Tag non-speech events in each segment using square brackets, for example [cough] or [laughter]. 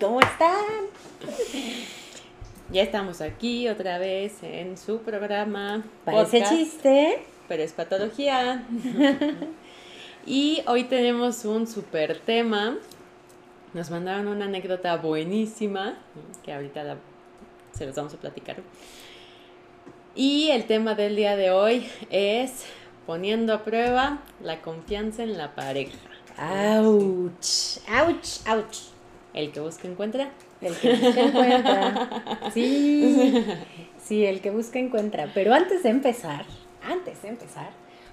¿cómo están? Ya estamos aquí otra vez en su programa. Parece chiste. Pero es patología. [laughs] y hoy tenemos un super tema. Nos mandaron una anécdota buenísima, que ahorita se los vamos a platicar. Y el tema del día de hoy es poniendo a prueba la confianza en la pareja. ¡Auch! ¡Auch! ¡Auch! El que busca encuentra. El que busca encuentra. Sí, [laughs] sí, el que busca encuentra. Pero antes de empezar, antes de empezar,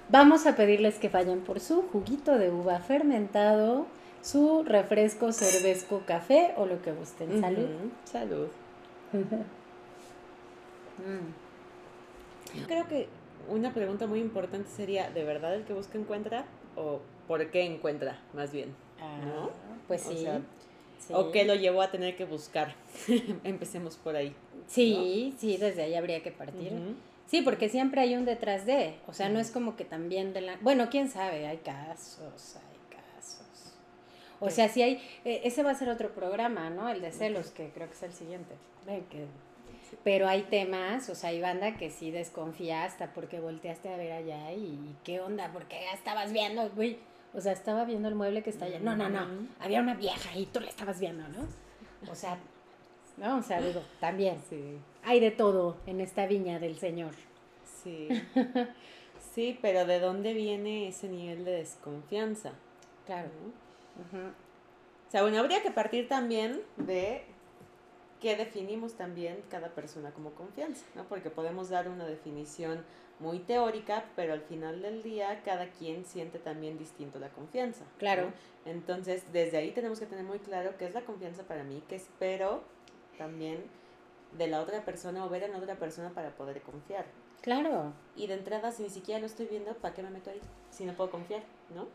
vamos a pedirles que vayan por su juguito de uva fermentado, su refresco, cervezco, café o lo que gusten. Salud. Salud. Mm. Creo que una pregunta muy importante sería, ¿de verdad el que busca encuentra? ¿O por qué encuentra, más bien? ¿No? Ah, pues sí. ¿O qué lo llevó a tener que buscar? [laughs] Empecemos por ahí. Sí, sí, desde ahí habría que partir. Sí, porque siempre hay un detrás de, o sea, no es como que también de la... Bueno, quién sabe, hay casos, hay casos. O sea, si hay... E, ese va a ser otro programa, ¿no? El de celos, que creo que es el siguiente. Pero hay temas, o sea, hay banda que sí desconfía hasta porque volteaste a ver allá y ¿qué onda? Porque ya estabas viendo, güey o sea, estaba viendo el mueble que está allá. No, no, no. Había una vieja y tú la estabas viendo, ¿no? O sea, ¿no? O sea, digo, también. Sí. Hay de todo en esta viña del Señor. Sí. Sí, pero ¿de dónde viene ese nivel de desconfianza? Claro. O sea, bueno, habría que partir también de qué definimos también cada persona como confianza, ¿no? Porque podemos dar una definición muy teórica, pero al final del día cada quien siente también distinto la confianza. Claro. Entonces, desde ahí tenemos que tener muy claro qué es la confianza para mí, qué espero también de la otra persona o ver en otra persona para poder confiar. Claro. Y de entrada, si ni siquiera lo estoy viendo, ¿para qué me meto ahí? Si no puedo confiar, ¿no?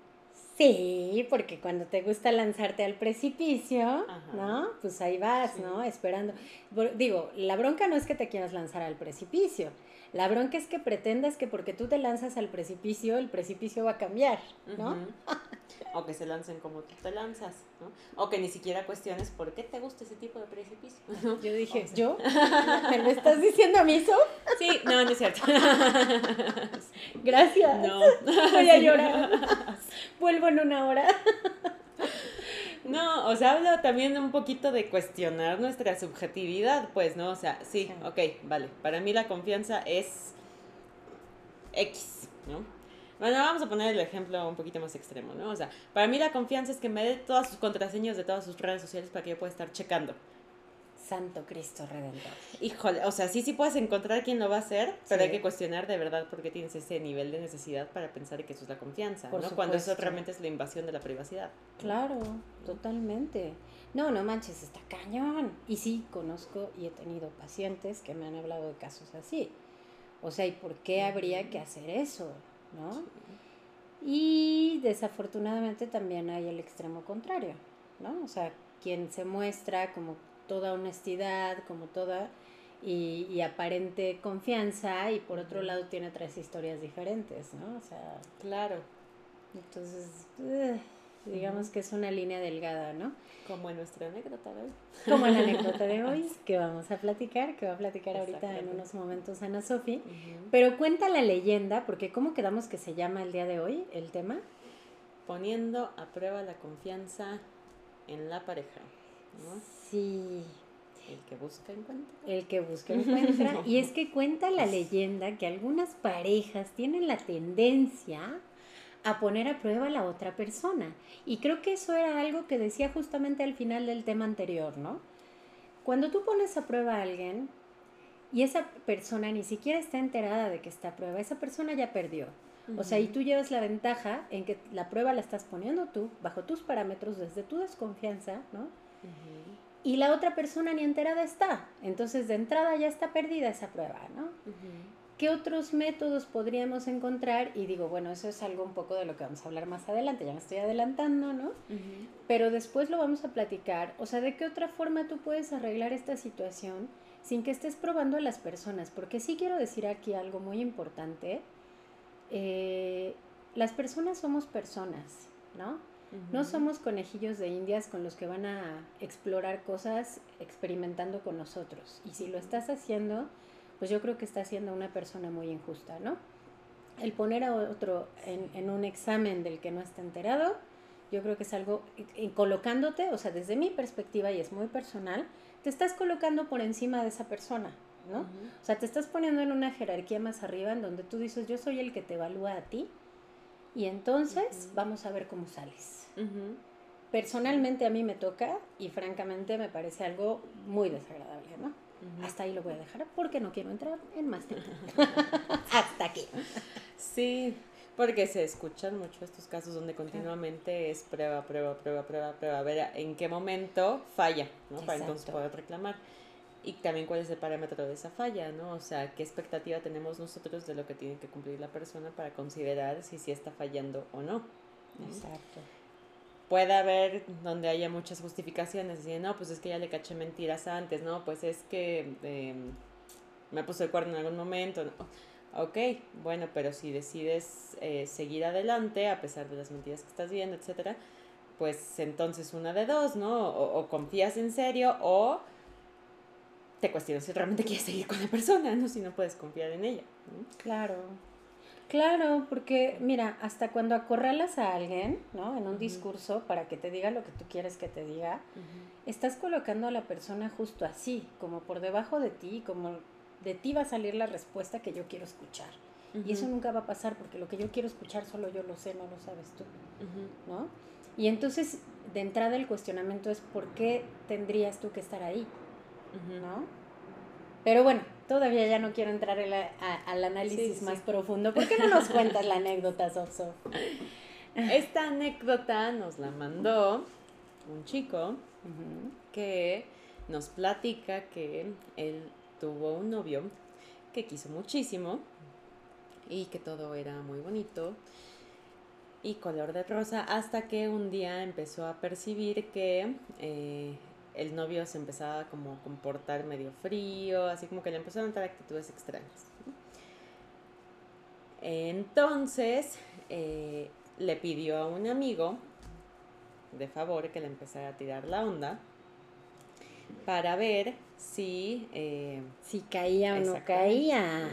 Sí, porque cuando te gusta lanzarte al precipicio, ¿no? Pues ahí vas, ¿no? Esperando. Digo, la bronca no es que te quieras lanzar al precipicio, la bronca es que pretendas que porque tú te lanzas al precipicio, el precipicio va a cambiar, ¿no? [laughs] [laughs] o que se lancen como tú te lanzas, ¿no? O que ni siquiera cuestiones por qué te gusta ese tipo de precipicio. Yo dije, ¿yo? [laughs] ¿Me lo estás diciendo a mí eso? Sí, no, no es cierto. [laughs] Gracias. No. Voy a llorar. Vuelvo en una hora. No, o sea, habla también un poquito de cuestionar nuestra subjetividad, pues, ¿no? O sea, sí, ok, vale. Para mí la confianza es X, ¿no? Bueno, vamos a poner el ejemplo un poquito más extremo, ¿no? O sea, para mí la confianza es que me dé todas sus contraseñas de todas sus redes sociales para que yo pueda estar checando. Santo Cristo Redentor. Híjole, o sea, sí, sí puedes encontrar quién lo va a hacer, pero hay que cuestionar de verdad por qué tienes ese nivel de necesidad para pensar que eso es la confianza, ¿no? Cuando eso realmente es la invasión de la privacidad. Claro, totalmente. No, no manches, está cañón. Y sí, conozco y he tenido pacientes que me han hablado de casos así. O sea, ¿y por qué habría que hacer eso? ¿No? Y desafortunadamente también hay el extremo contrario, ¿no? O sea, quien se muestra como toda honestidad, como toda y, aparente confianza y por otro lado tiene tres historias diferentes, ¿no? O sea, claro. Entonces, digamos que es una línea delgada, ¿no? Como en nuestra anécdota de hoy. Como en la [laughs] anécdota de hoy, que vamos a platicar, que va a platicar ahorita en unos momentos Ana Sofi. Pero cuenta la leyenda, porque ¿cómo quedamos que se llama el día de hoy el tema? Poniendo a prueba la confianza en la pareja. Sí. El que busca encuentra. El que busca [laughs] encuentra. y es [laughs] que cuenta la leyenda que algunas parejas tienen la tendencia a poner a prueba a la otra persona. Y creo que eso era algo que decía justamente al final del tema anterior, ¿no? Cuando tú pones a prueba a alguien y esa persona ni siquiera está enterada de que está a prueba, esa persona ya perdió. O sea, y tú llevas la ventaja en que la prueba la estás poniendo tú, bajo tus parámetros, desde tu desconfianza, ¿no? y la otra persona ni enterada está. Entonces de entrada ya está perdida esa prueba, ¿no? ¿Qué otros métodos podríamos encontrar? Y digo, bueno, eso es algo un poco de lo que vamos a hablar más adelante, ya me estoy adelantando, ¿no? Pero después lo vamos a platicar. O sea, ¿de qué otra forma tú puedes arreglar esta situación sin que estés probando a las personas? Porque sí quiero decir aquí algo muy importante. Eh, las personas somos personas, ¿no? No somos conejillos de indias con los que van a explorar cosas experimentando con nosotros. Y si lo estás haciendo, pues yo creo que está siendo una persona muy injusta, ¿no? El poner a otro en, un examen del que no está enterado, yo creo que es algo, colocándote, o sea, desde mi perspectiva, y es muy personal, te estás colocando por encima de esa persona, ¿no? O sea, te estás poniendo en una jerarquía más arriba en donde tú dices, yo soy el que te evalúa a ti, y entonces vamos a ver cómo sales. Personalmente a mí me toca y francamente me parece algo muy desagradable, ¿no? Hasta ahí lo voy a dejar porque no quiero entrar en más [laughs] tiempo. [laughs] Hasta aquí. Sí, porque se escuchan mucho estos casos donde continuamente es prueba, prueba, prueba, prueba, prueba, a ver en qué momento falla, ¿no? Para entonces poder reclamar. Y también cuál es el parámetro de esa falla, ¿no? O sea, qué expectativa tenemos nosotros de lo que tiene que cumplir la persona para considerar si sí está fallando o no. Exacto puede haber donde haya muchas justificaciones, decir, no, pues es que ya le caché mentiras antes, no, pues es que em, me puso el cuerno en algún momento. Ok, bueno, pero si decides eh, seguir adelante a pesar de las mentiras que estás viendo, etcétera, pues entonces una de dos, ¿no? O, confías en serio o te cuestionas si realmente quieres seguir con la persona, ¿no? Si no puedes confiar en ella. Claro. Claro, porque mira, hasta cuando acorralas a alguien, ¿no? En un discurso para que te diga lo que tú quieres que te diga, estás colocando a la persona justo así, como por debajo de ti, como de ti va a salir la respuesta que yo quiero escuchar. Y eso nunca va a pasar porque lo que yo quiero escuchar solo yo lo sé, no lo sabes tú, ¿no? Y entonces, de entrada el cuestionamiento es ¿por qué tendrías tú que estar ahí? ¿No? Pero bueno, todavía ya no quiero entrar al análisis más profundo. ¿Por qué no nos cuentas la anécdota, Sof, [laughs] Esta anécdota nos la mandó un chico que nos platica que él tuvo un novio que quiso muchísimo y que todo era muy bonito y color de rosa hasta que un día empezó a percibir que eh, el novio se empezaba como a comportar medio frío, así como que le empezaron a dar actitudes extrañas. Entonces eh, le pidió a un amigo de favor que le empezara a tirar la onda para ver si... Eh, si caía o no caía.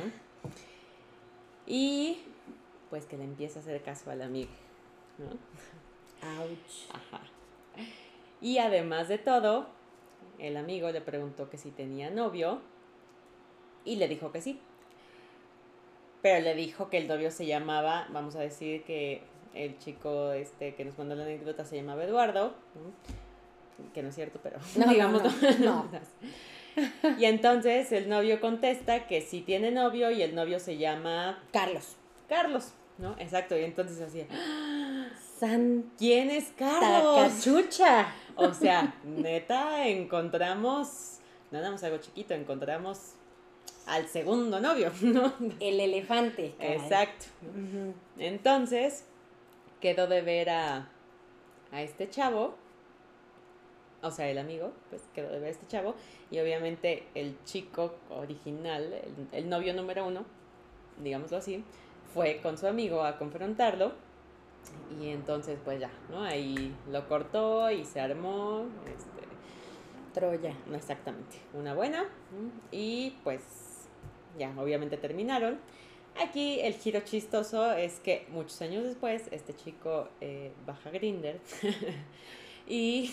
Y pues que le empieza a hacer caso al amigo. ¿no? Ouch. Ajá. Y además de todo, el amigo le preguntó que si tenía novio y le dijo que sí. Pero le dijo que el novio se llamaba, vamos a decir que el chico este que nos mandó la anécdota se llamaba Eduardo, que no es cierto, pero no, digamos [laughs] no, [laughs] Y entonces el novio contesta que sí tiene novio y el novio se llama Carlos. Carlos, ¿no? Exacto, y entonces así, [gasps] San... ¿quién es Carlos? Cachucha. O sea, neta, encontramos, no damos algo chiquito, encontramos al segundo novio, [laughs] ¿no? El elefante. Exacto. Entonces, quedó de ver a, a este chavo, o sea, el amigo, pues quedó de ver a este chavo, y obviamente el chico original, el, el novio número uno, digámoslo así, fue con su amigo a confrontarlo y entonces, pues ya, ¿no? Ahí lo cortó y se armó. Este, Troya. No exactamente. Una buena. Y pues ya, obviamente terminaron. Aquí el giro chistoso es que muchos años después, este chico eh, baja Grinder [laughs] y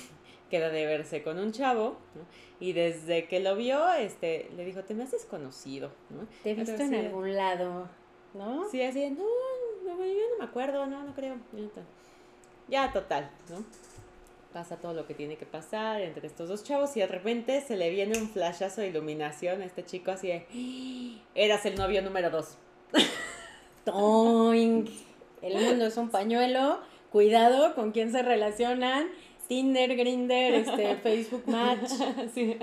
queda de verse con un chavo, Y desde que lo vio, este, le dijo, te me haces conocido, ¿no? Te he visto en algún lado, ¿no? Sí, así, no, no, yo no me acuerdo, no, no creo. Ya, total, ¿no? Pasa todo lo que tiene que pasar entre estos dos chavos y de repente se le viene un flashazo de iluminación a este chico así de, ¡Ah! eras el novio número dos. [laughs] ¡Toing! El mundo es un pañuelo, cuidado con quién se relacionan. Tinder, Grinder, este, [laughs] Facebook Match. sí.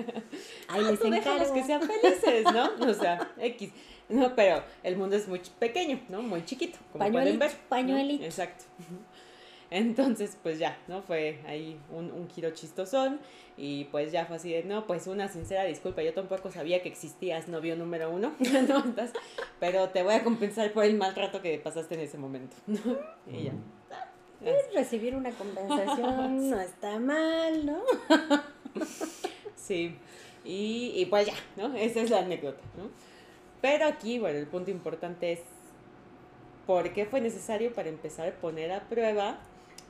Ahí Ah, les tú que sean felices, ¿no? [laughs] O sea, X. [laughs] No, pero el mundo es muy pequeño, ¿no? Muy chiquito, como pueden ver. ¿no? pañuelito. Exacto. [laughs] Entonces, pues ya, ¿no? Fue ahí un, un giro chistosón y pues ya fue así de, no, pues una sincera disculpa, yo tampoco sabía que existías novio número uno, [laughs] ¿no? Estás- pero te voy a compensar por el mal rato que pasaste en ese momento, ¿no? Y ya. Pues, recibir una compensación no está mal, ¿no? Sí, y, y pues ya, ¿no? Esa es la anécdota, ¿no? Pero aquí, bueno, el punto importante es por qué fue necesario para empezar a poner a prueba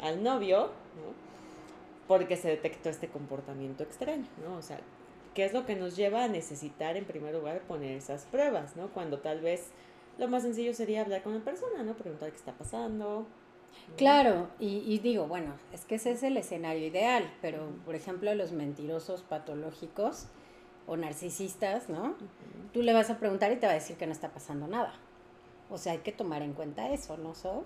al novio, ¿no? Porque se detectó este comportamiento extraño, ¿no? O sea, ¿qué es lo que nos lleva a necesitar en primer lugar poner esas pruebas, ¿no? Cuando tal vez lo más sencillo sería hablar con la persona, ¿no? Preguntar qué está pasando. Claro, y, y digo, bueno, es que ese es el escenario ideal, pero por ejemplo los mentirosos patológicos o narcisistas, ¿no? Tú le vas a preguntar y te va a decir que no está pasando nada. O sea, hay que tomar en cuenta eso, ¿no, Sof?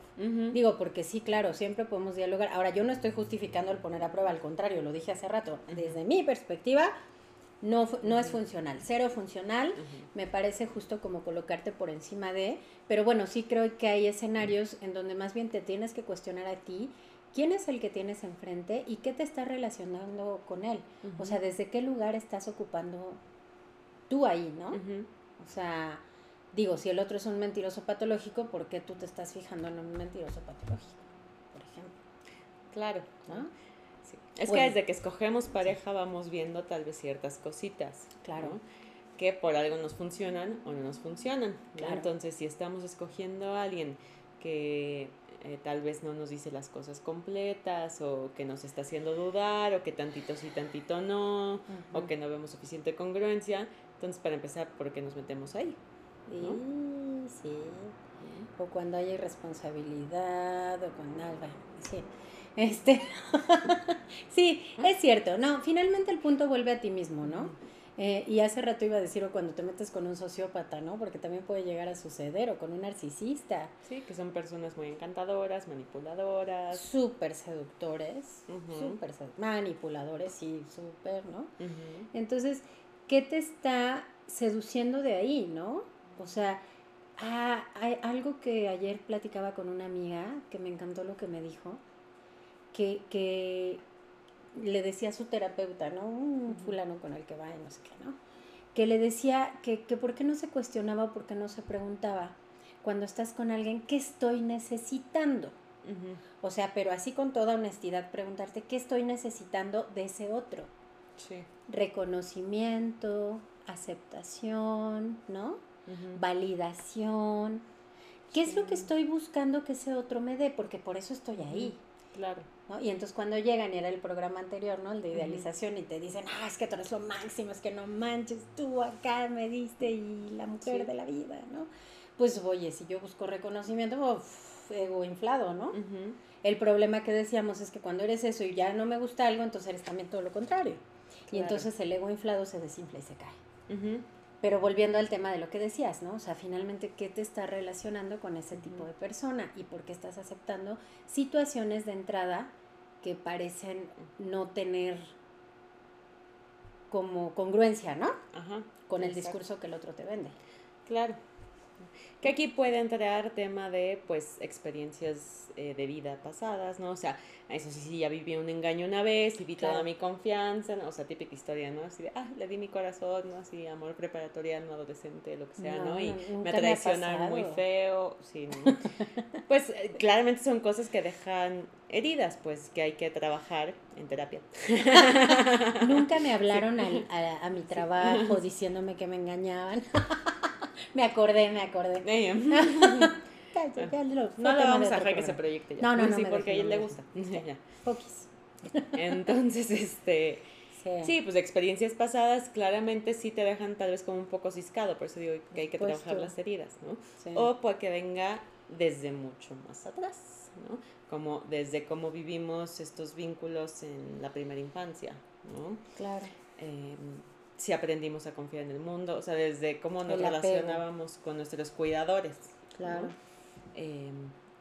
Digo, porque sí, claro, siempre podemos dialogar. Ahora, yo no estoy justificando el poner a prueba, al contrario, lo dije hace rato. Desde mi perspectiva, no, no es funcional, cero funcional. Me parece justo como colocarte por encima de, pero bueno, sí creo que hay escenarios en donde más bien te tienes que cuestionar a ti quién es el que tienes enfrente y qué te está relacionando con él. O sea, desde qué lugar estás ocupando tú ahí, ¿no? O sea, digo, si el otro es un mentiroso patológico, ¿por qué tú te estás fijando en un mentiroso patológico? Por ejemplo, Claro. ¿no? Sí. Es Bueno. que desde que escogemos pareja vamos viendo tal vez ciertas cositas. Claro. ¿no? Que por algo nos funcionan o no nos funcionan. Entonces, si estamos escogiendo a alguien que eh, tal vez no nos dice las cosas completas o que nos está haciendo dudar o que tantito sí, tantito no, o que no vemos suficiente congruencia, entonces para empezar, ¿por qué nos metemos ahí? Sí. O cuando hay irresponsabilidad, o con algo. Sí. Este. [laughs] sí, es cierto. No, finalmente el punto vuelve a ti mismo, ¿no? Eh, y hace rato iba a decir, o cuando te metes con un sociópata, ¿no? Porque también puede llegar a suceder, o con un narcisista. Sí, que son personas muy encantadoras, manipuladoras. Súper seductores, súper sedu- manipuladores, sí, súper, ¿no? Entonces, ¿qué te está seduciendo de ahí, no? O sea, ah, hay algo que ayer platicaba con una amiga que me encantó lo que me dijo, que, que le decía a su terapeuta, ¿no? Un fulano con el que va y no sé qué, ¿no? Que le decía que, que por qué no se cuestionaba o por qué no se preguntaba cuando estás con alguien, ¿qué estoy necesitando? O sea, pero así con toda honestidad, preguntarte, ¿qué estoy necesitando de ese otro? Sí. reconocimiento, aceptación, ¿no? Validación. ¿Qué es lo que estoy buscando que ese otro me dé? Porque por eso estoy ahí, Claro. ¿no? Y entonces cuando llegan, y era el programa anterior, ¿no? El de idealización, y te dicen, ah, es que tú eres lo máximo, es que no manches, tú acá me diste y la mujer Sí. de la vida, ¿no? Pues oye, si yo busco reconocimiento, uf, ego inflado, ¿no? El problema que decíamos es que cuando eres eso y ya no me gusta algo, entonces eres también todo lo contrario. Y entonces el ego inflado se desinfla y se cae. Pero volviendo al tema de lo que decías, ¿no? O sea, finalmente, ¿qué te está relacionando con ese tipo de persona? ¿Y por qué estás aceptando situaciones de entrada que parecen no tener como congruencia, ¿no? Ajá. Con el Exacto. discurso que el otro te vende. Claro. Que aquí puede entrar tema de, pues, experiencias eh, de vida pasadas, ¿no? O sea, eso sí, sí, ya viví un engaño una vez y vi toda Claro. mi confianza, ¿no? O sea, típica historia, ¿no? Así de, ah, le di mi corazón, ¿no? Así, amor preparatoriano, adolescente, lo que sea, ¿no? No, Y me traicionaron muy feo, sí, ¿no? [laughs] pues, eh, claramente son cosas que dejan heridas, pues, que hay que trabajar en terapia. [laughs] Nunca me hablaron al- a, a mi trabajo [laughs] diciéndome que me engañaban. Me acordé, me acordé. [laughs] No fue lo vamos a dejar que se proyecte ya. No, no, no Sí, porque a él le no gusta. [laughs] Ya. Poquis. Entonces, este... Sí. Sí, pues experiencias pasadas claramente sí te dejan tal vez como un poco ciscado, por eso digo que hay que trabajar las heridas, ¿no? sí. O puede que venga desde mucho más atrás, ¿no? Como desde cómo vivimos estos vínculos en la primera infancia, ¿no? Claro. Eh, si aprendimos a confiar en el mundo, o sea, desde cómo nos relacionábamos con nuestros cuidadores, ¿no? Claro. Eh,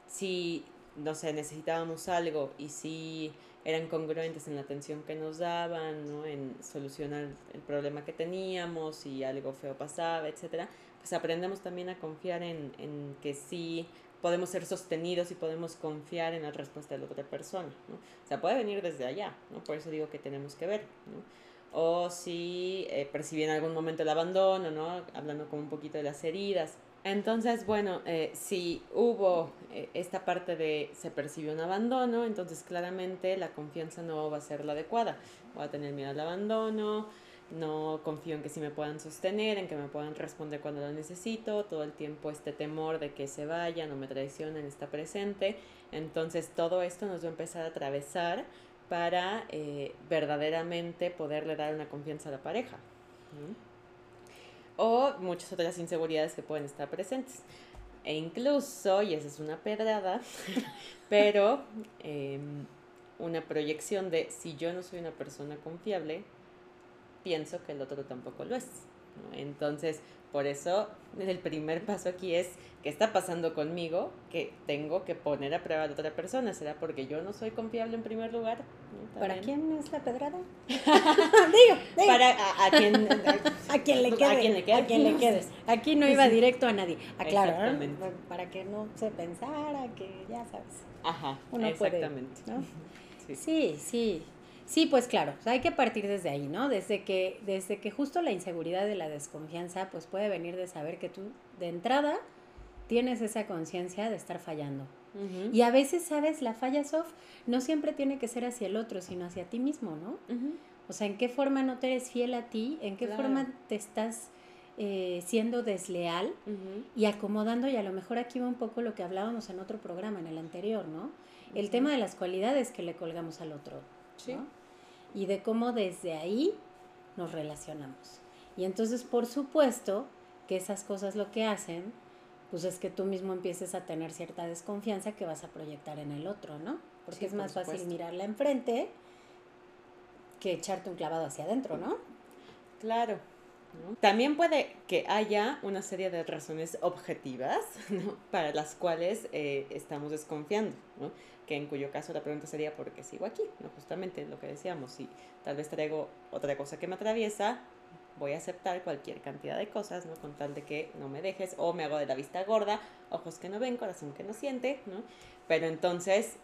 si, no sé, necesitábamos algo y si eran congruentes en la atención que nos daban, ¿no? en solucionar el problema que teníamos, si algo feo pasaba, etcétera, pues aprendemos también a confiar en, en que sí podemos ser sostenidos y podemos confiar en la respuesta de la otra persona, ¿no? O sea, puede venir desde allá, ¿no? Por eso digo que tenemos que ver, ¿no? O si eh, percibí en algún momento el abandono, ¿no? Hablando como un poquito de las heridas. Entonces, bueno, eh, si hubo eh, esta parte de se percibió un abandono, entonces claramente la confianza no va a ser la adecuada. Voy a tener miedo al abandono, no confío en que sí me puedan sostener, en que me puedan responder cuando lo necesito, todo el tiempo este temor de que se vayan o me traicionen está presente. Entonces todo esto nos va a empezar a atravesar para eh, verdaderamente poderle dar una confianza a la pareja. O muchas otras inseguridades que pueden estar presentes. E incluso, y esa es una pedrada, [laughs] pero em, una proyección de si yo no soy una persona confiable, pienso que el otro tampoco lo es. Entonces, por eso el primer paso aquí es, ¿qué está pasando conmigo? Que tengo que poner a prueba a la otra persona. ¿Será porque yo no soy confiable en primer lugar? ¿Para quién es la pedrada? [laughs] digo, Para a, quien, [laughs] a, quien le quede. A quien le quede. A quien le quede. Aquí no iba directo a nadie. Aclaro, para que no se pensara que ya sabes. Ajá, uno exactamente. Puede, ¿no? [laughs] sí, sí. Sí, pues claro, hay que partir desde ahí, ¿no? Desde que, desde que justo la inseguridad de la desconfianza, pues puede venir de saber que tú de entrada tienes esa conciencia de estar fallando. Y a veces, ¿sabes? La falla soft no siempre tiene que ser hacia el otro, sino hacia ti mismo, ¿no? O sea, ¿en qué forma no te eres fiel a ti? ¿En qué forma te estás eh, siendo desleal y acomodando? Y a lo mejor aquí va un poco lo que hablábamos en otro programa, en el anterior, ¿no? El tema de las cualidades que le colgamos al otro. Y de cómo desde ahí nos relacionamos. Y entonces, por supuesto, que esas cosas lo que hacen, pues es que tú mismo empieces a tener cierta desconfianza que vas a proyectar en el otro, ¿no? Porque es más fácil mirarla enfrente que echarte un clavado hacia adentro, ¿no? Claro. También puede que haya una serie de razones objetivas [laughs] para las cuales eh, estamos desconfiando. que en cuyo caso la pregunta sería ¿por qué sigo aquí? ¿no? Justamente lo que decíamos, si tal vez traigo otra cosa que me atraviesa, voy a aceptar cualquier cantidad de cosas, ¿no? Con tal de que no me dejes, o me hago de la vista gorda, ojos que no ven, corazón que no siente. Pero entonces,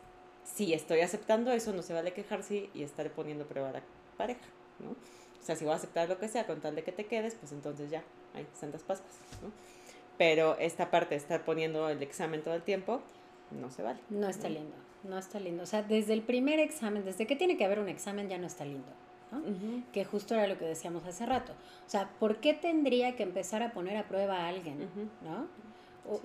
si estoy aceptando eso, no se vale quejarse y estar poniendo prueba a la pareja. O sea, si voy a aceptar lo que sea con tal de que te quedes, pues entonces ya, hay santas pascuas, ¿no? Pero esta parte de estar poniendo el examen todo el tiempo, no se vale. No está lindo no está lindo. O sea, desde el primer examen, desde que tiene que haber un examen, ya no está lindo. ¿no? Que justo era lo que decíamos hace rato. O sea, ¿por qué tendría que empezar a poner a prueba a alguien? ¿No?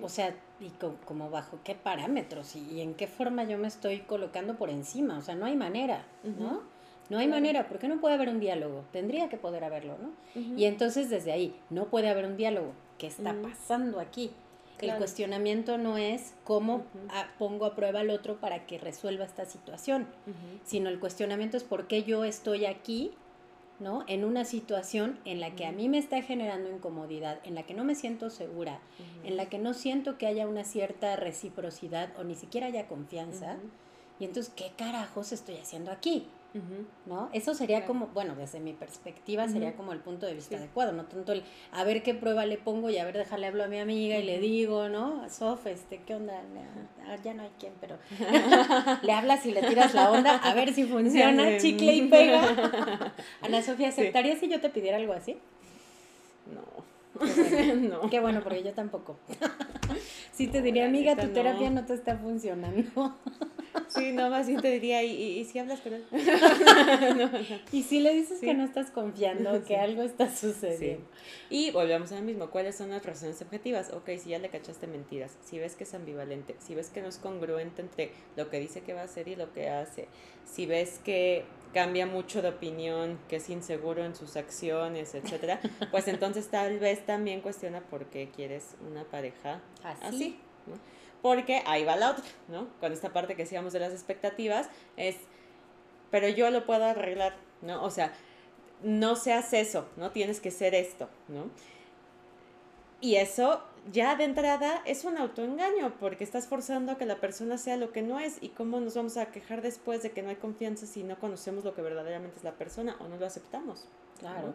O, sea, y como bajo qué parámetros y, en qué forma yo me estoy colocando por encima. O sea, no hay manera, ¿no? No hay manera, ¿por qué no puede haber un diálogo? Tendría que poder haberlo, ¿no? Y entonces desde ahí, no puede haber un diálogo. ¿Qué está pasando aquí? El cuestionamiento no es cómo pongo a prueba al otro para que resuelva esta situación, sino el cuestionamiento es por qué yo estoy aquí, ¿no? En una situación en la que a mí me está generando incomodidad, en la que no me siento segura, en la que no siento que haya una cierta reciprocidad o ni siquiera haya confianza. Y entonces, ¿qué carajos estoy haciendo aquí? ¿No? Eso sería como, bueno, desde mi perspectiva sería como el punto de vista adecuado, no tanto el a ver qué prueba le pongo y a ver, déjale hablo a mi amiga y le digo, ¿no? Sof, este, ¿qué onda? Ah, ya no hay quien, pero [laughs] le hablas y le tiras la onda, a ver si funciona, chicle y pega. [laughs] Ana Sofía, ¿aceptarías si yo te pidiera algo así? No. [laughs] no. Qué bueno, porque yo tampoco. sí te diría, amiga, tu terapia no te está funcionando. Sí, no, más bien te diría, ¿y, si hablas con él? [laughs] Y si le dices que no estás confiando, que algo está sucediendo. Y volvemos a lo mismo, ¿cuáles son las razones objetivas? Ok, si ya le cachaste mentiras, si ves que es ambivalente, si ves que no es congruente entre lo que dice que va a hacer y lo que hace, si ves que cambia mucho de opinión, que es inseguro en sus acciones, etcétera, [laughs] pues entonces tal vez también cuestiona por qué quieres una pareja así, Porque ahí va la otra, ¿no? Con esta parte que decíamos de las expectativas, es, pero yo lo puedo arreglar, ¿no? O sea, no seas eso, ¿no? Tienes que ser esto, ¿no? Y eso ya de entrada es un autoengaño porque estás forzando a que la persona sea lo que no es y cómo nos vamos a quejar después de que no hay confianza si no conocemos lo que verdaderamente es la persona o no lo aceptamos. Claro.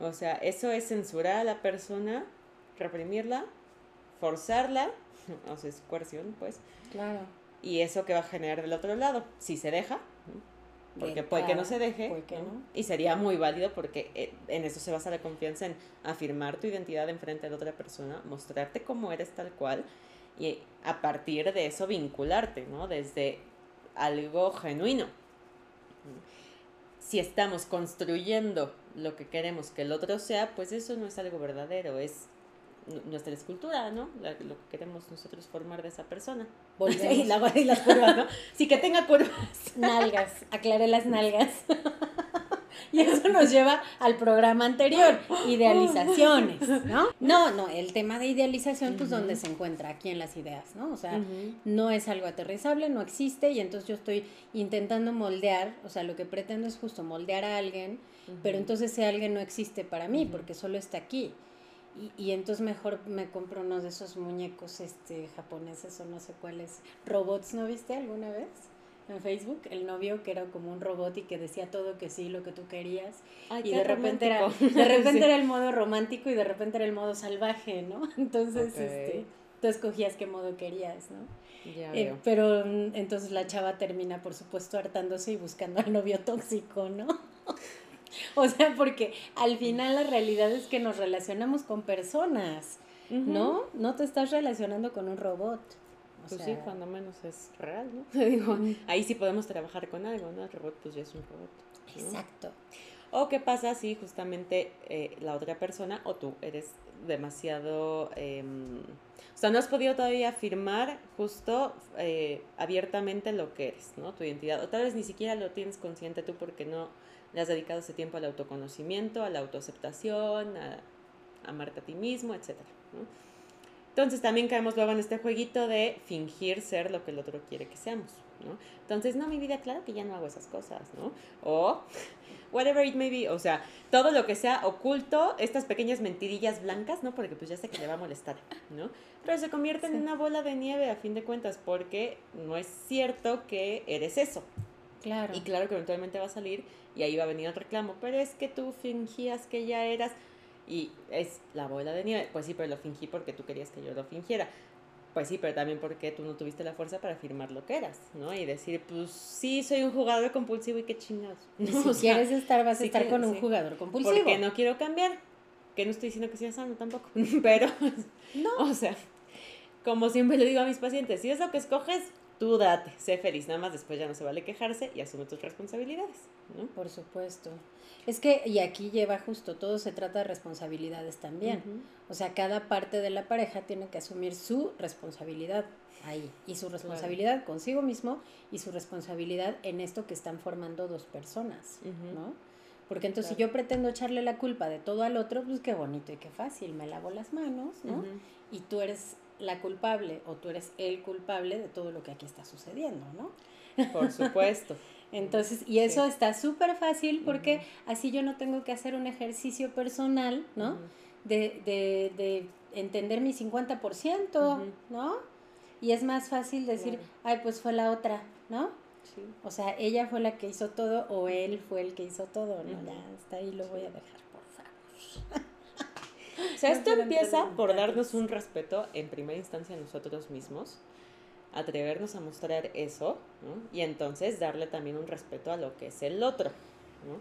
O sea, eso es censurar a la persona, reprimirla, forzarla, [laughs] o sea, es coerción, pues. Claro. Y eso que va a generar del otro lado, si se deja, porque puede que no se deje, y sería muy válido porque eh, en eso se basa la confianza, en afirmar tu identidad en frente de otra persona, mostrarte como eres tal cual, y a partir de eso vincularte, ¿no? Desde algo genuino. Si estamos construyendo lo que queremos que el otro sea, pues eso no es algo verdadero, es nuestra escultura, ¿no? lo que queremos nosotros formar de esa persona. [laughs] y, la, y las curvas, ¿no? Sí, que tenga curvas. [laughs] Nalgas, aclaré las nalgas. [laughs] Y eso nos lleva al programa anterior, idealizaciones, ¿no? No, no, el tema de idealización, pues, donde se encuentra? Aquí en las ideas, ¿no? O sea, no es algo aterrizable, no existe, y entonces yo estoy intentando moldear, o sea, lo que pretendo es justo moldear a alguien, pero entonces ese alguien no existe para mí, porque solo está aquí. Y, y, entonces mejor me compro uno de esos muñecos este japoneses o no sé cuáles robots, ¿no viste alguna vez? En Facebook, el novio que era como un robot y que decía todo que sí, lo que tú querías. y de repente era de [laughs] repente era el modo romántico y de repente era el modo salvaje, ¿no? [laughs] Entonces, este, tú escogías qué modo querías, ¿no? Ya eh, pero mm, entonces la chava termina, por supuesto, hartándose y buscando al novio tóxico, ¿no? [laughs] [laughs] O sea, porque al final la realidad es que nos relacionamos con personas, ¿no? No te estás relacionando con un robot. pues sí, cuando menos es real, ¿no? [laughs] Digo, ahí sí podemos trabajar con algo, ¿no? El robot pues ya es un robot. Exacto. O qué pasa si justamente eh, la otra persona o tú eres demasiado... Em, o sea, no has podido todavía afirmar justo eh, abiertamente lo que eres, ¿no? Tu identidad. O tal vez ni siquiera lo tienes consciente tú porque no le has dedicado ese tiempo al autoconocimiento, a la autoaceptación, a, amarte a ti mismo, etc. Entonces también caemos luego en este jueguito de fingir ser lo que el otro quiere que seamos. ¿no? Entonces, no, mi vida, claro que ya no hago esas cosas, ¿no? O whatever it may be, o sea, todo lo que sea oculto, estas pequeñas mentirillas blancas, ¿no? Porque pues ya sé que le va a molestar, ¿no? Pero se convierte en una bola de nieve a fin de cuentas porque no es cierto que eres eso. Claro. Y claro que eventualmente va a salir y ahí va a venir el reclamo, pero es que tú fingías que ya eras y es la bola de nieve. Pues sí, pero lo fingí porque tú querías que yo lo fingiera. Pues sí, pero también porque tú no tuviste la fuerza para afirmar lo que eras, ¿no? Y decir, pues sí, soy un jugador compulsivo y qué chingados. [laughs] Si quieres estar, vas a estar con un jugador compulsivo. Porque no quiero cambiar. Que no estoy diciendo que sea sano tampoco. [laughs] pero, no. O sea, como siempre le digo a mis pacientes, si es lo que escoges, tú date, sé feliz, nada más después ya no se vale quejarse y asume tus responsabilidades, ¿no? Por supuesto. Es que, y aquí lleva justo, todo se trata de responsabilidades también. O sea, cada parte de la pareja tiene que asumir su responsabilidad ahí, y su responsabilidad consigo mismo y su responsabilidad en esto que están formando dos personas, ¿no? Porque entonces si yo pretendo echarle la culpa de todo al otro, pues qué bonito y qué fácil, me lavo las manos, ¿no? Y tú eres la culpable o tú eres el culpable de todo lo que aquí está sucediendo, ¿no? Por supuesto. [laughs] Entonces, y eso está súper fácil porque así yo no tengo que hacer un ejercicio personal, ¿no? de, de, de, entender mi 50%, ¿no? Y es más fácil decir, ay, pues fue la otra, ¿no? Sí. O sea, ella fue la que hizo todo o él fue el que hizo todo, ¿no? Ya, hasta ahí lo voy a dejar, por favor. [laughs] O [laughs] sea, esto empieza por darnos un respeto en primera instancia a nosotros mismos, atrevernos a mostrar eso, ¿no? Y entonces darle también un respeto a lo que es el otro, ¿no?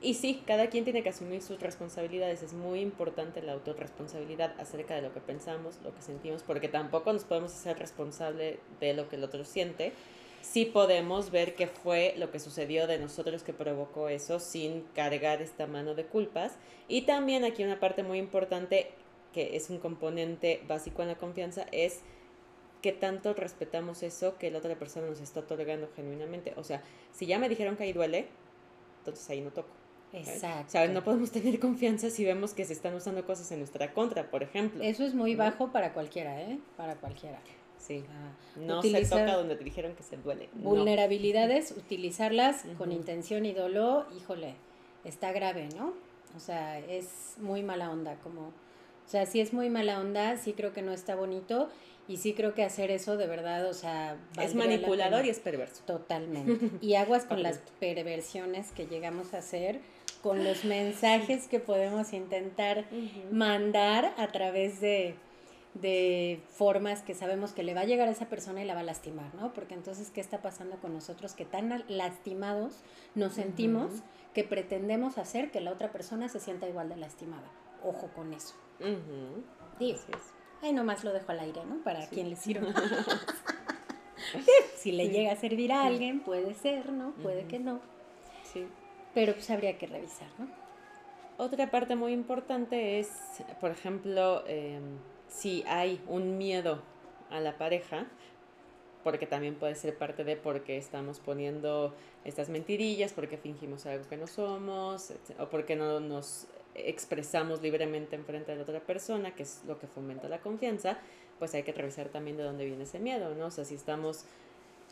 Y sí, cada quien tiene que asumir sus responsabilidades. Es muy importante la autorresponsabilidad acerca de lo que pensamos, lo que sentimos, porque tampoco nos podemos hacer responsable de lo que el otro siente sí podemos ver qué fue lo que sucedió de nosotros que provocó eso sin cargar esta mano de culpas. Y también aquí una parte muy importante que es un componente básico en la confianza es que tanto respetamos eso que la otra persona nos está otorgando genuinamente. O sea, si ya me dijeron que ahí duele, entonces ahí no toco. Exacto. O sea, no podemos tener confianza si vemos que se están usando cosas en nuestra contra, por ejemplo. Eso es muy bajo para cualquiera, ¿eh? Para cualquiera. Sí. Ah, no se toca donde te dijeron que se duele. Vulnerabilidades, utilizarlas con intención y dolor, híjole, está grave, ¿no? O sea, es muy mala onda, como, O sea, si es muy mala onda, sí creo que no está bonito y sí creo que hacer eso de verdad, o sea... Es manipulador y es perverso. Totalmente. Y aguas con las perversiones que llegamos a hacer, con los mensajes que podemos intentar mandar a través de, de formas que sabemos que le va a llegar a esa persona y la va a lastimar, ¿no? Porque entonces, ¿qué está pasando con nosotros? Que tan lastimados nos sentimos que pretendemos hacer que la otra persona se sienta igual de lastimada. Ojo con eso. Digo, ahí nomás lo dejo al aire, ¿no? Para quien le sirva. [laughs] si le llega a servir a alguien, puede ser, ¿no? Puede que no. Sí. Pero pues habría que revisar, ¿no? Otra parte muy importante es, por ejemplo, em, si hay un miedo a la pareja, porque también puede ser parte de porque estamos poniendo estas mentirillas, porque fingimos algo que no somos, o porque no nos expresamos libremente en frente de la otra persona, que es lo que fomenta la confianza, pues hay que revisar también de dónde viene ese miedo, ¿no? O sea, si estamos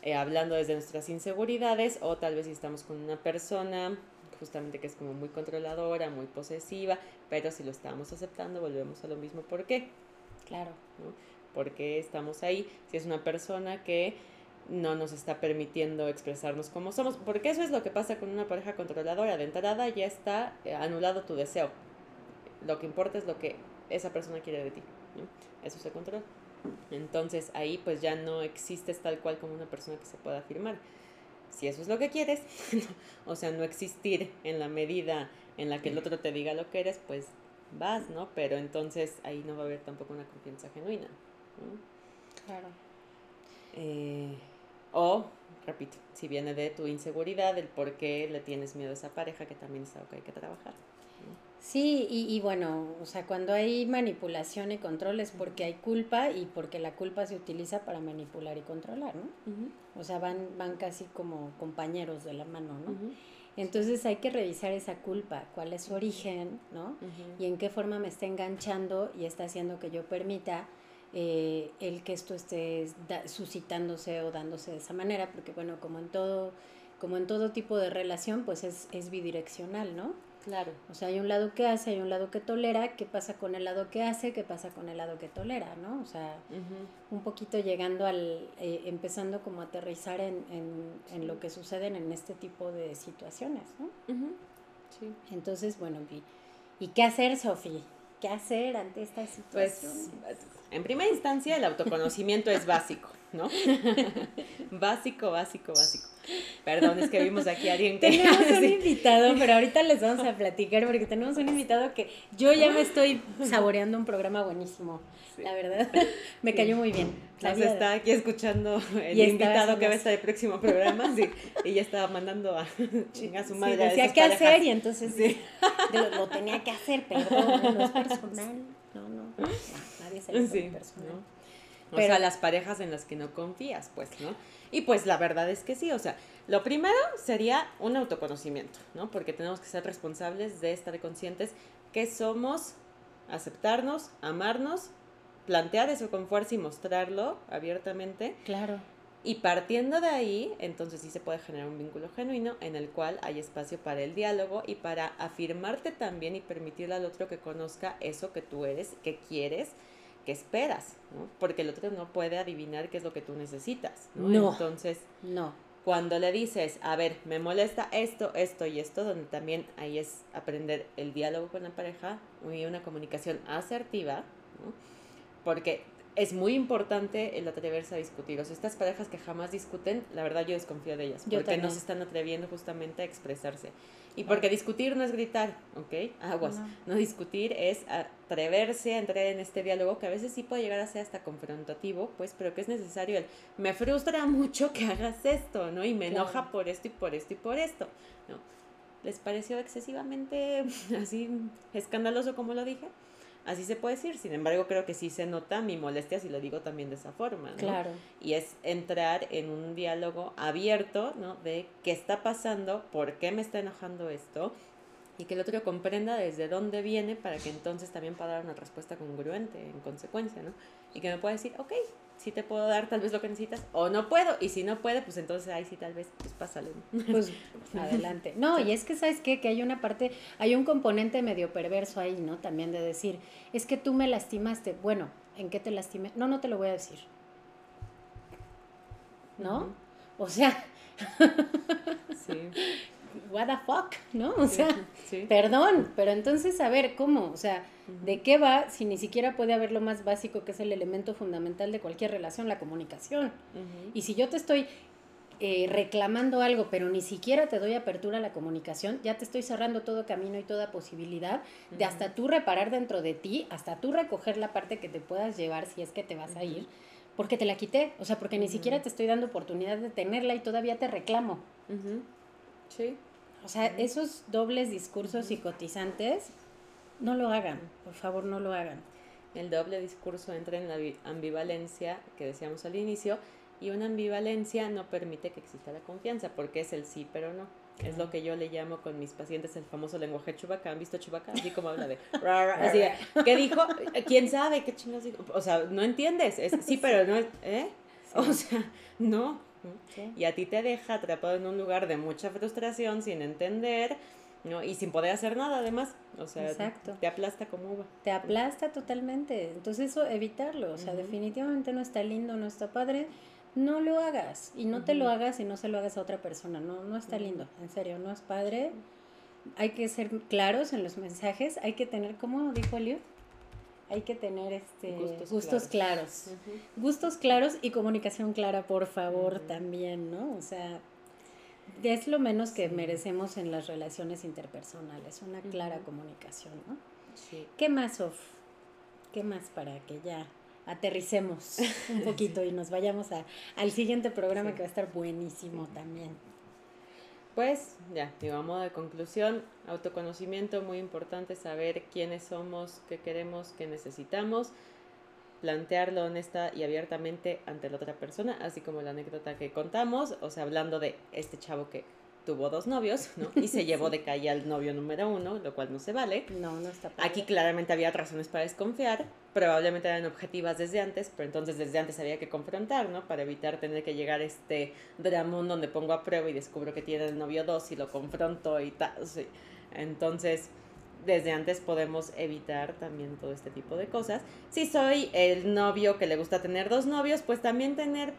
eh, hablando desde nuestras inseguridades o tal vez si estamos con una persona justamente que es como muy controladora, muy posesiva, pero si lo estamos aceptando volvemos a lo mismo. ¿Por qué? Claro. ¿no? Porque estamos ahí. Si es una persona que no nos está permitiendo expresarnos como somos, porque eso es lo que pasa con una pareja controladora. De entrada ya está eh, anulado tu deseo. Lo que importa es lo que esa persona quiere de ti. Eso es el control. Entonces ahí pues ya no existes tal cual como una persona que se pueda afirmar. Si eso es lo que quieres, [laughs] o sea, no existir en la medida en la que el otro te diga lo que eres, pues vas, ¿no? Pero entonces ahí no va a haber tampoco una confianza genuina. Claro. Eh, o, repito, si viene de tu inseguridad, el por qué le tienes miedo a esa pareja, que también es algo que hay que trabajar. Sí, y, y, bueno, o sea, cuando hay manipulación y control es porque hay culpa y porque la culpa se utiliza para manipular y controlar, ¿no? O sea, van, van casi como compañeros de la mano, ¿no? Entonces hay que revisar esa culpa, cuál es su origen, ¿no? Y en qué forma me está enganchando y está haciendo que yo permita eh, el que esto esté suscitándose o dándose de esa manera, porque bueno, como en todo, como en todo tipo de relación, pues es, es bidireccional, ¿no? Claro. O sea, hay un lado que hace, hay un lado que tolera, ¿qué pasa con el lado que hace? ¿Qué pasa con el lado que tolera? ¿no? O sea, un poquito llegando al, eh, empezando como a aterrizar en, en, en, lo que suceden en este tipo de situaciones, ¿no? Sí. Entonces, bueno, ¿y, ¿y qué hacer, Sofía? ¿Qué hacer ante esta pues, situación? Pues, en primera instancia, el autoconocimiento es básico, ¿no? [laughs] básico, básico, básico. Perdón, es que vimos aquí a alguien que... Tenemos un [laughs] invitado, pero ahorita les vamos a platicar porque tenemos un invitado que yo ya me estoy saboreando un programa buenísimo, la verdad. Me cayó muy bien. Nos está aquí escuchando el invitado que va a estar el próximo programa sí, y ya estaba mandando a [laughs] chingar a su madre. Sí, decía qué hacer y entonces lo, lo, tenía que hacer, perdón, no es personal. No, no, nadie se lo sí, personal. ¿no? Pero, o sea, las parejas en las que no confías, pues, ¿no? Y pues la verdad es que sí, o sea, lo primero sería un autoconocimiento, ¿no? Porque tenemos que ser responsables de estar conscientes que somos, aceptarnos, amarnos, plantear eso con fuerza y mostrarlo abiertamente. Claro. Y partiendo de ahí, entonces sí se puede generar un vínculo genuino en el cual hay espacio para el diálogo y para afirmarte también y permitirle al otro que conozca eso que tú eres, que quieres que esperas, ¿no? Porque el otro no puede adivinar qué es lo que tú necesitas, ¿no? Entonces, no. Cuando le dices, a ver, me molesta esto, esto y esto, donde también ahí es aprender el diálogo con la pareja y una comunicación asertiva, ¿no? Porque es muy importante el atreverse a discutir. O sea, estas parejas que jamás discuten, la verdad yo desconfío de ellas, porque no se están atreviendo justamente a expresarse. Y porque discutir no es gritar, ¿ok? Aguas. No. discutir es atreverse a entrar en este diálogo que a veces sí puede llegar a ser hasta confrontativo, pues, pero que es necesario el, me frustra mucho que hagas esto, ¿no? Y me enoja por esto y por esto y por esto, ¿no? ¿Les pareció excesivamente [laughs] así escandaloso como lo dije? Así se puede decir, sin embargo creo que sí se nota mi molestia si lo digo también de esa forma, ¿no? Claro. Y es entrar en un diálogo abierto, ¿no? De qué está pasando, por qué me está enojando esto, y que el otro comprenda desde dónde viene para que entonces también pueda dar una respuesta congruente en consecuencia, ¿no? Y que me pueda decir, ok, sí te puedo dar tal vez lo que necesitas o no puedo. Y si no puede, pues entonces ahí sí tal vez, pues pásale. Pues [laughs] adelante. No, y es que sabes qué? que hay una parte, hay un componente medio perverso ahí, ¿no? También de decir, es que tú me lastimaste. Bueno, ¿en qué te lastimé? No, no te lo voy a decir. ¿No? O sea, [laughs] sí. What the fuck, ¿no? O sea, perdón, pero entonces a ver, ¿cómo? O sea, ¿de qué va si ni siquiera puede haber lo más básico que es el elemento fundamental de cualquier relación, la comunicación? Y si yo te estoy eh, reclamando algo, pero ni siquiera te doy apertura a la comunicación, ya te estoy cerrando todo camino y toda posibilidad de hasta tú reparar dentro de ti, hasta tú recoger la parte que te puedas llevar si es que te vas a ir, porque te la quité, o sea, porque ni siquiera te estoy dando oportunidad de tenerla y todavía te reclamo. Sí. O sea, esos dobles discursos psicotizantes, no lo hagan, por favor, no lo hagan. El doble discurso entra en la ambivalencia que decíamos al inicio, y una ambivalencia no permite que exista la confianza, porque es el sí, pero no. Es lo que yo le llamo con mis pacientes el famoso lenguaje chubaca. ¿Han visto chubaca? Así como habla de... [laughs] así [laughs] ¿Qué dijo? ¿Quién sabe? ¿Qué chingados dijo? O sea, no entiendes. Es, sí, pero no es... ¿Eh? O sea, no. Y a ti te deja atrapado en un lugar de mucha frustración, sin entender, ¿no? Y sin poder hacer nada además. O sea, te aplasta como uva. Te aplasta totalmente. Entonces eso, evitarlo. O sea, definitivamente no está lindo, no está padre. No lo hagas. Y no te lo hagas y no se lo hagas a otra persona. No, no está lindo. En serio, no es padre. Hay que ser claros en los mensajes. Hay que tener, ¿cómo dijo Leo? Hay que tener este gustos, claros. Gustos claros y comunicación clara, por favor, también, ¿no? O sea, es lo menos que merecemos en las relaciones interpersonales, una clara comunicación, ¿no? Sí. ¿Qué más, Of? ¿Qué más para que ya aterricemos un [laughs] poquito y nos vayamos a, al siguiente programa que va a estar buenísimo también? Pues ya, digo, a modo de conclusión, autoconocimiento muy importante, saber quiénes somos, qué queremos, qué necesitamos, plantearlo honesta y abiertamente ante la otra persona, así como la anécdota que contamos, o sea, hablando de este chavo que tuvo dos novios, ¿no? Y se [laughs] llevó de calle al novio número uno, lo cual no se vale. No, no está Aquí claramente había razones para desconfiar, probablemente eran objetivas desde antes, pero entonces desde antes había que confrontar, ¿no? Para evitar tener que llegar a este dramón donde pongo a prueba y descubro que tiene el novio dos y lo confronto y tal. Entonces, desde antes podemos evitar también todo este tipo de cosas. Si soy el novio que le gusta tener dos novios, pues también tener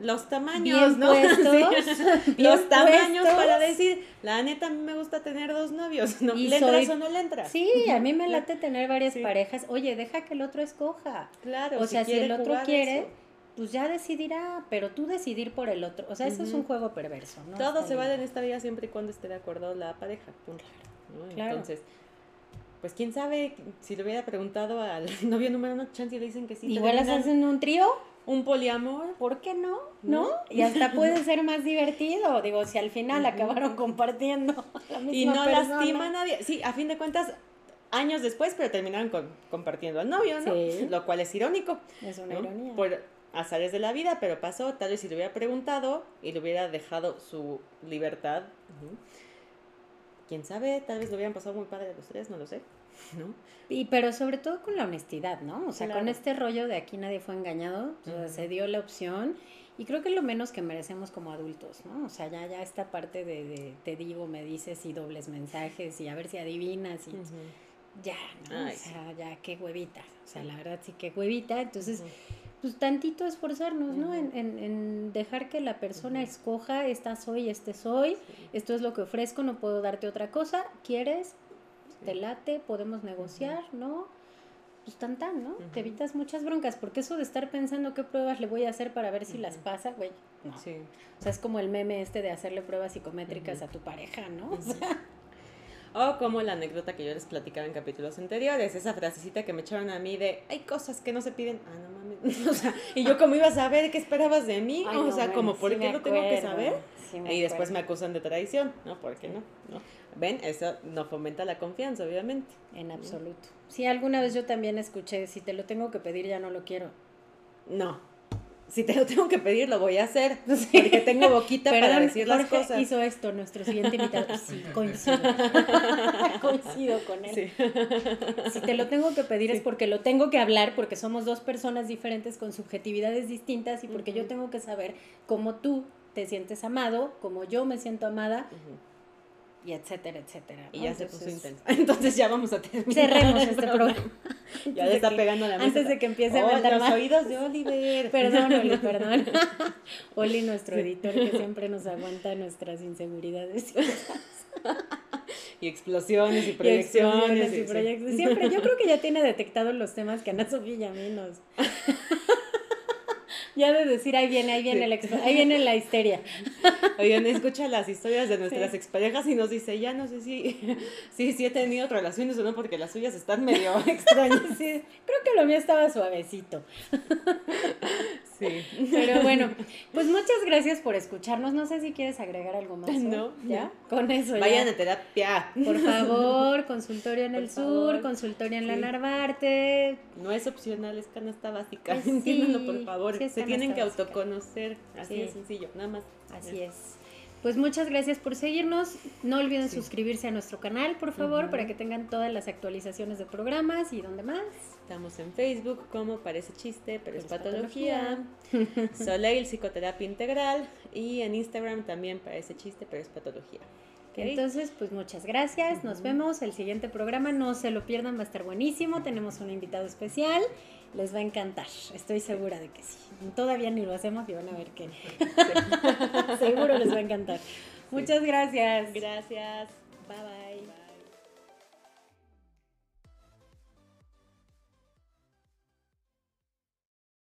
los tamaños, ¿no? [laughs] los tamaños para decir, la neta, a mí me gusta tener dos novios, ¿no? ¿Le entras o no le entras? Sí, a mí me late tener varias parejas. Oye, deja que el otro escoja. Claro, o sea, si, el otro quiere, pues ya decidirá, pero tú decidir por el otro. O sea, eso es un juego perverso, ¿no? Todo se vale en esta vida siempre y cuando esté de acuerdo la pareja. Claro. Entonces, pues quién sabe si le hubiera preguntado al [laughs] novio número uno, chance le dicen que sí. Igual las hacen un trío un poliamor. ¿Por qué no? ¿No? [laughs] Y hasta puede [laughs] ser más divertido. Digo, si al final acabaron compartiendo [laughs] la misma Y no lastima a nadie. Sí, a fin de cuentas, años después, pero terminaron con, compartiendo al novio, ¿no? Sí. Lo cual es irónico. Es una ironía. Por azares de la vida, pero pasó. Tal vez si le hubiera preguntado y le hubiera dejado su libertad. Quién sabe, tal vez lo hubieran pasado muy padre los tres, no lo sé. ¿No? Y pero sobre todo con la honestidad, ¿no? O sea, con este rollo de aquí nadie fue engañado, se dio la opción y creo que es lo menos que merecemos como adultos, ¿no? O sea, ya, ya esta parte de, te digo, me dices y dobles mensajes y a ver si adivinas y ya, ¿no? o sea, ya qué huevita, o sea, la verdad sí qué huevita, entonces... Pues tantito esforzarnos, ¿no? En, en, en, dejar que la persona escoja, esta soy, este soy, esto es lo que ofrezco, no puedo darte otra cosa, ¿quieres? Te late, podemos negociar, ¿no? Pues tan tan, ¿no? Te evitas muchas broncas, porque eso de estar pensando qué pruebas le voy a hacer para ver si las pasa, güey, no. Sí. O sea, es como el meme este de hacerle pruebas psicométricas a tu pareja, ¿no? O sea, o como la anécdota que yo les platicaba en capítulos anteriores, esa frasecita que me echaron a mí de, hay cosas que no se piden, ah, no [laughs] o sea, y yo como iba a saber qué esperabas de mí, o sea, como, ¿por qué lo tengo que saber? y después me acusan de traición, ¿no? ¿Por qué no? ¿No? ¿Ven? Eso no fomenta la confianza, obviamente. En absoluto. Sí, alguna vez yo también escuché, si te lo tengo que pedir ya no lo quiero. No. Si te lo tengo que pedir, lo voy a hacer. [laughs] Porque tengo boquita para decir las cosas. hizo esto, nuestro siguiente invitado. [laughs] Sí, coincido. [laughs] coincido con él. Si te lo tengo que pedir es porque lo tengo que hablar, porque somos dos personas diferentes con subjetividades distintas y porque yo tengo que saber cómo tú te sientes amado, cómo yo me siento amada y etcétera, etcétera. Y ya se puso intenso. [laughs] Entonces ya vamos a terminar. Cerremos este [laughs] programa. ya le está pegando la mesa. Antes de que empiece a oh, mandar los oídos de Oliver. [laughs] Perdón, Oli, perdón. Oli, nuestro editor, que siempre nos aguanta nuestras inseguridades. y explosiones y proyecciones. Y, proyecciones. Siempre, yo creo que ya tiene detectado los temas que Ana Sofía y a mí nos ya de decir, ahí viene, ahí viene, la, ahí viene la histeria. [laughs] Oigan, escucha las historias de nuestras exparejas y nos dice, ya no sé si, [laughs] si, si he tenido relaciones o no, porque las suyas están medio [laughs] extrañas. Sí, creo que lo mío estaba suavecito. Sí. Pero bueno, pues muchas gracias por escucharnos. No sé si quieres agregar algo más. No. ¿Ya? Con eso. Vayan a terapia. Por favor, consultorio en el sur, consultorio en la Narvarte. No es opcional, es canasta básica. Pues Entiéndanlo, por favor. Se tienen que autoconocer. Así de sencillo, nada más. Así es. Pues muchas gracias por seguirnos. No olviden suscribirse a nuestro canal, por favor, para que tengan todas las actualizaciones de programas y donde más. Estamos en Facebook como Parece Chiste, pero, es Patología. Soleil Psicoterapia Integral. Y en Instagram también Parece Chiste, pero es Patología. Entonces, pues muchas gracias. Nos vemos el siguiente programa. No se lo pierdan, va a estar buenísimo. Tenemos un invitado especial. Les va a encantar. Estoy segura de que sí. Todavía ni lo hacemos y van a ver que [laughs] [laughs] seguro les va a encantar. Muchas gracias. Gracias.